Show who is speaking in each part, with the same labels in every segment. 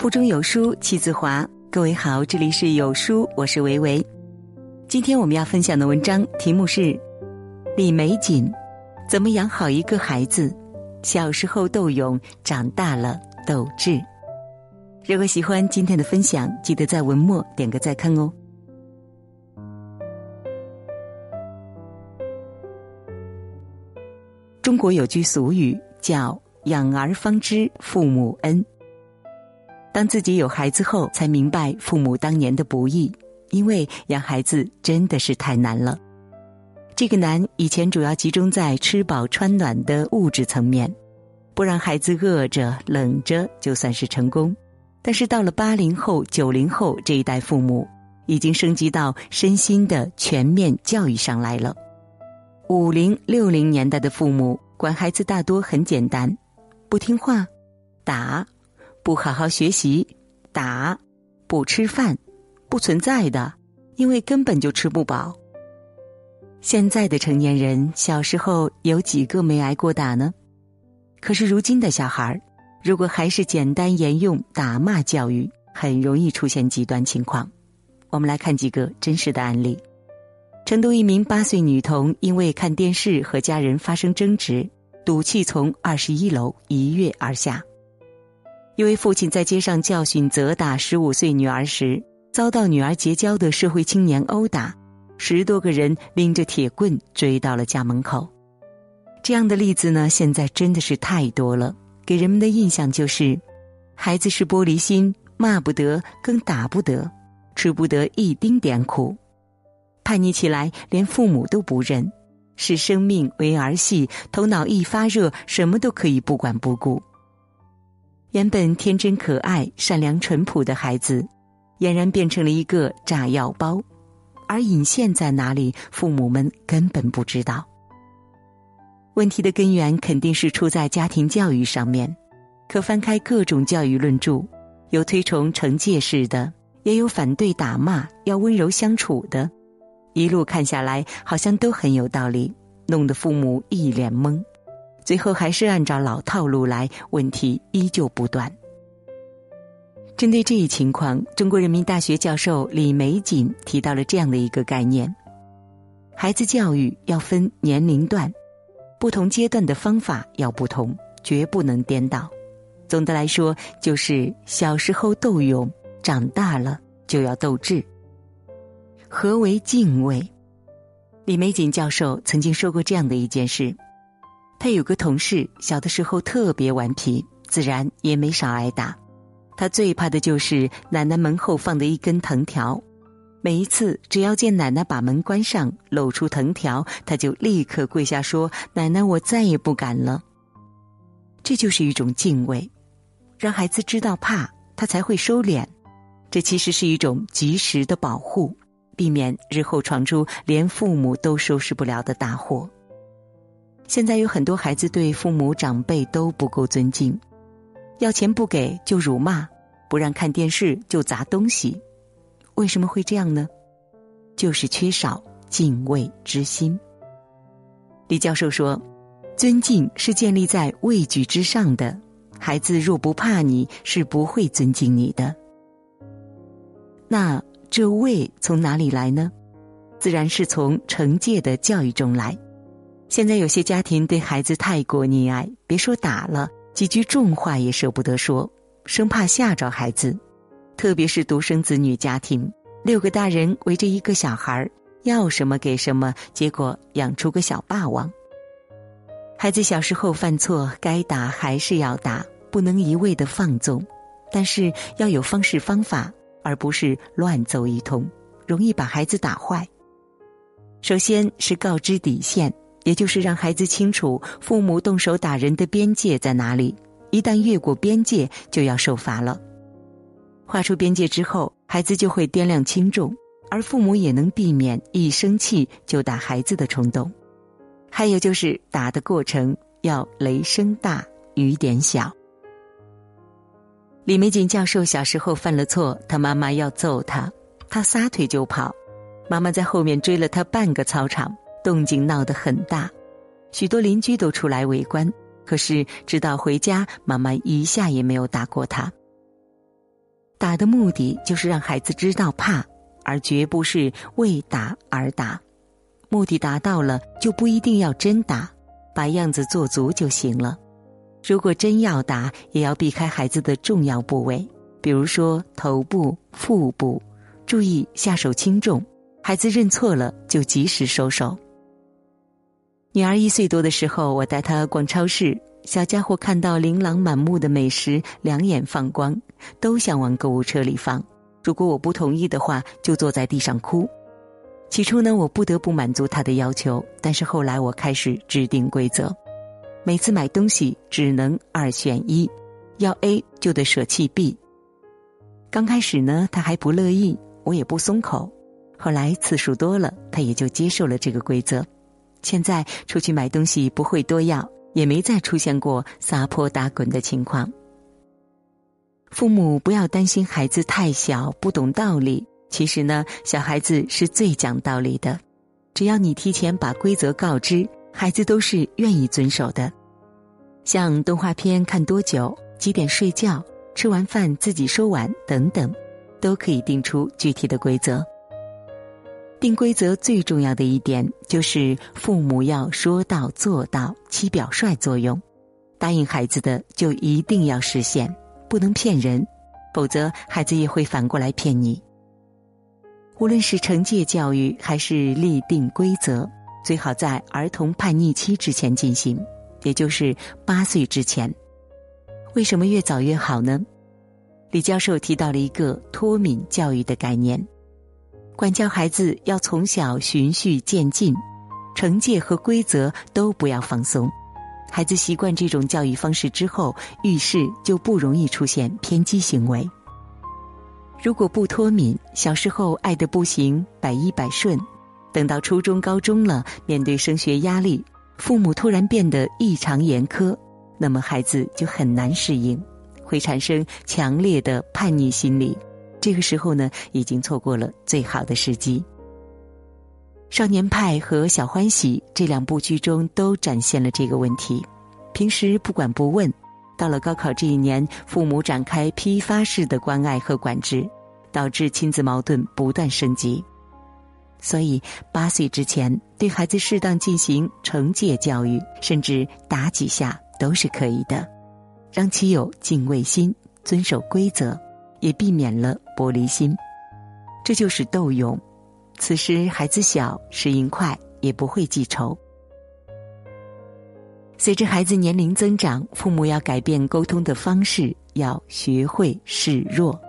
Speaker 1: 腹中有书气自华。各位好，这里是有书，我是维维。今天我们要分享的文章题目是《李玫瑾怎么养好一个孩子？小时候斗勇，长大了斗智》。如果喜欢今天的分享，记得在文末点个再看哦。中国有句俗语叫“养儿方知父母恩”。当自己有孩子后，才明白父母当年的不易，因为养孩子真的是太难了。这个难以前主要集中在吃饱穿暖的物质层面，不让孩子饿着冷着就算是成功。但是到了八零后、九零后这一代父母，已经升级到身心的全面教育上来了。五零六零年代的父母管孩子大多很简单，不听话，打。不好好学习，打；不吃饭，不存在的，因为根本就吃不饱。现在的成年人小时候有几个没挨过打呢？可是如今的小孩儿，如果还是简单沿用打骂教育，很容易出现极端情况。我们来看几个真实的案例：成都一名八岁女童因为看电视和家人发生争执，赌气从二十一楼一跃而下。一位父亲在街上教训责打十五岁女儿时，遭到女儿结交的社会青年殴打，十多个人拎着铁棍追到了家门口。这样的例子呢，现在真的是太多了，给人们的印象就是，孩子是玻璃心，骂不得，更打不得，吃不得一丁点苦，叛逆起来连父母都不认，视生命为儿戏，头脑一发热，什么都可以不管不顾。原本天真可爱、善良淳朴的孩子，俨然变成了一个炸药包，而引线在哪里，父母们根本不知道。问题的根源肯定是出在家庭教育上面。可翻开各种教育论著，有推崇惩戒式的，也有反对打骂、要温柔相处的，一路看下来，好像都很有道理，弄得父母一脸懵。最后还是按照老套路来，问题依旧不断。针对这一情况，中国人民大学教授李玫瑾提到了这样的一个概念：孩子教育要分年龄段，不同阶段的方法要不同，绝不能颠倒。总的来说，就是小时候斗勇，长大了就要斗智。何为敬畏？李玫瑾教授曾经说过这样的一件事。他有个同事，小的时候特别顽皮，自然也没少挨打。他最怕的就是奶奶门后放的一根藤条。每一次只要见奶奶把门关上，露出藤条，他就立刻跪下说：“奶奶，我再也不敢了。”这就是一种敬畏，让孩子知道怕，他才会收敛。这其实是一种及时的保护，避免日后闯出连父母都收拾不了的大祸。现在有很多孩子对父母长辈都不够尊敬，要钱不给就辱骂，不让看电视就砸东西。为什么会这样呢？就是缺少敬畏之心。李教授说：“尊敬是建立在畏惧之上的，孩子若不怕你，是不会尊敬你的。那这畏从哪里来呢？自然是从惩戒的教育中来。”现在有些家庭对孩子太过溺爱，别说打了，几句重话也舍不得说，生怕吓着孩子。特别是独生子女家庭，六个大人围着一个小孩要什么给什么，结果养出个小霸王。孩子小时候犯错，该打还是要打，不能一味的放纵，但是要有方式方法，而不是乱揍一通，容易把孩子打坏。首先是告知底线。也就是让孩子清楚父母动手打人的边界在哪里，一旦越过边界就要受罚了。画出边界之后，孩子就会掂量轻重，而父母也能避免一生气就打孩子的冲动。还有就是打的过程要雷声大雨点小。李玫瑾教授小时候犯了错，他妈妈要揍他，他撒腿就跑，妈妈在后面追了他半个操场。动静闹得很大，许多邻居都出来围观。可是直到回家，妈妈一下也没有打过他。打的目的就是让孩子知道怕，而绝不是为打而打。目的达到了，就不一定要真打，把样子做足就行了。如果真要打，也要避开孩子的重要部位，比如说头部、腹部，注意下手轻重。孩子认错了，就及时收手。女儿一岁多的时候，我带她逛超市，小家伙看到琳琅满目的美食，两眼放光，都想往购物车里放。如果我不同意的话，就坐在地上哭。起初呢，我不得不满足他的要求，但是后来我开始制定规则，每次买东西只能二选一，要 A 就得舍弃 B。刚开始呢，他还不乐意，我也不松口。后来次数多了，他也就接受了这个规则。现在出去买东西不会多要，也没再出现过撒泼打滚的情况。父母不要担心孩子太小不懂道理，其实呢，小孩子是最讲道理的。只要你提前把规则告知，孩子都是愿意遵守的。像动画片看多久、几点睡觉、吃完饭自己收碗等等，都可以定出具体的规则。定规则最重要的一点就是父母要说到做到，起表率作用。答应孩子的就一定要实现，不能骗人，否则孩子也会反过来骗你。无论是惩戒教育还是立定规则，最好在儿童叛逆期之前进行，也就是八岁之前。为什么越早越好呢？李教授提到了一个脱敏教育的概念。管教孩子要从小循序渐进，惩戒和规则都不要放松。孩子习惯这种教育方式之后，遇事就不容易出现偏激行为。如果不脱敏，小时候爱的不行，百依百顺，等到初中、高中了，面对升学压力，父母突然变得异常严苛，那么孩子就很难适应，会产生强烈的叛逆心理。这个时候呢，已经错过了最好的时机。《少年派》和《小欢喜》这两部剧中都展现了这个问题。平时不管不问，到了高考这一年，父母展开批发式的关爱和管制，导致亲子矛盾不断升级。所以，八岁之前对孩子适当进行惩戒教育，甚至打几下都是可以的，让其有敬畏心，遵守规则。也避免了玻璃心，这就是斗勇。此时孩子小，适应快，也不会记仇。随着孩子年龄增长，父母要改变沟通的方式，要学会示弱。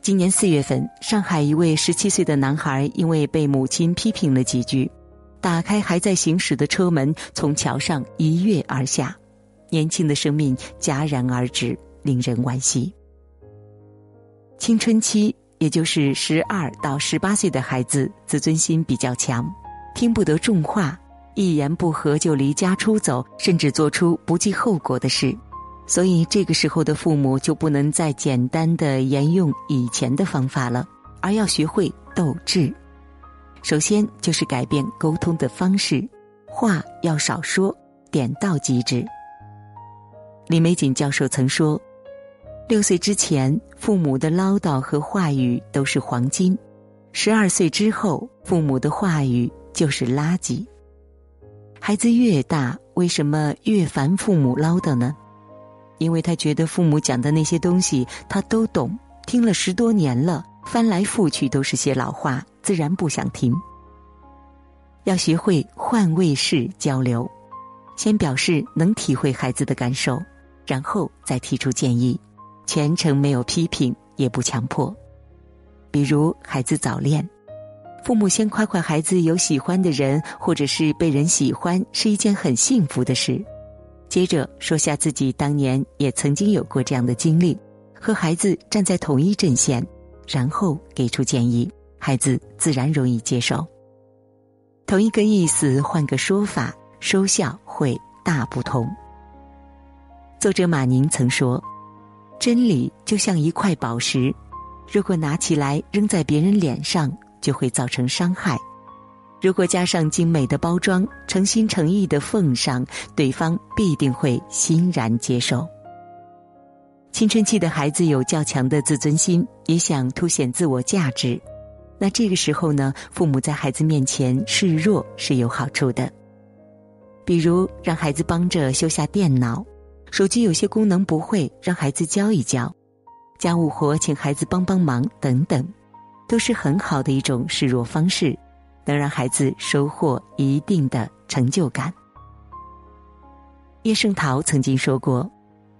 Speaker 1: 今年四月份，上海一位十七岁的男孩因为被母亲批评了几句，打开还在行驶的车门，从桥上一跃而下，年轻的生命戛然而止，令人惋惜。青春期，也就是十二到十八岁的孩子，自尊心比较强，听不得重话，一言不合就离家出走，甚至做出不计后果的事。所以，这个时候的父母就不能再简单的沿用以前的方法了，而要学会斗智。首先就是改变沟通的方式，话要少说，点到即止。李玫瑾教授曾说。六岁之前，父母的唠叨和话语都是黄金；十二岁之后，父母的话语就是垃圾。孩子越大，为什么越烦父母唠叨呢？因为他觉得父母讲的那些东西他都懂，听了十多年了，翻来覆去都是些老话，自然不想听。要学会换位式交流，先表示能体会孩子的感受，然后再提出建议。全程没有批评，也不强迫。比如孩子早恋，父母先夸夸孩子有喜欢的人，或者是被人喜欢，是一件很幸福的事。接着说下自己当年也曾经有过这样的经历，和孩子站在同一阵线，然后给出建议，孩子自然容易接受。同一个意思换个说法，收效会大不同。作者马宁曾说。真理就像一块宝石，如果拿起来扔在别人脸上，就会造成伤害；如果加上精美的包装，诚心诚意的奉上，对方必定会欣然接受。青春期的孩子有较强的自尊心，也想凸显自我价值。那这个时候呢，父母在孩子面前示弱是有好处的。比如让孩子帮着修下电脑，手机有些功能不会，让孩子教一教；家务活请孩子帮帮忙等等，都是很好的一种示弱方式，能让孩子收获一定的成就感。叶圣陶曾经说过：“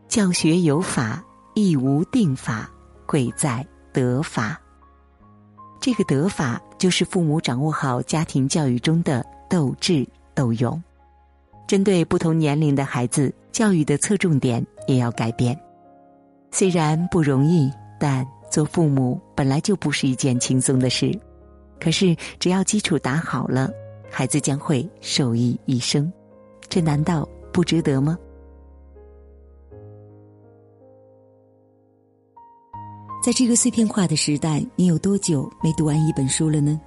Speaker 1: 教学有法，亦无定法，贵在得法。”这个得法就是父母掌握好家庭教育中的斗智斗勇，针对不同年龄的孩子，教育的侧重点也要改变。虽然不容易，但做父母本来就不是一件轻松的事。可是只要基础打好了，孩子将会受益一生，这难道不值得吗？在这个碎片化的时代，你有多久没读完一本书了呢？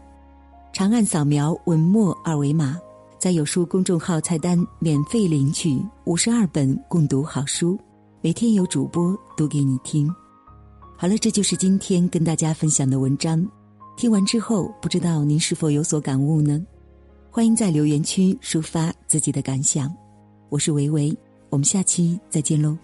Speaker 1: 长按扫描文末二维码，在有书公众号菜单免费领取五十二本共读好书，每天有主播读给你听。好了，这就是今天跟大家分享的文章。听完之后，不知道您是否有所感悟呢？欢迎在留言区抒发自己的感想。我是维维，我们下期再见喽。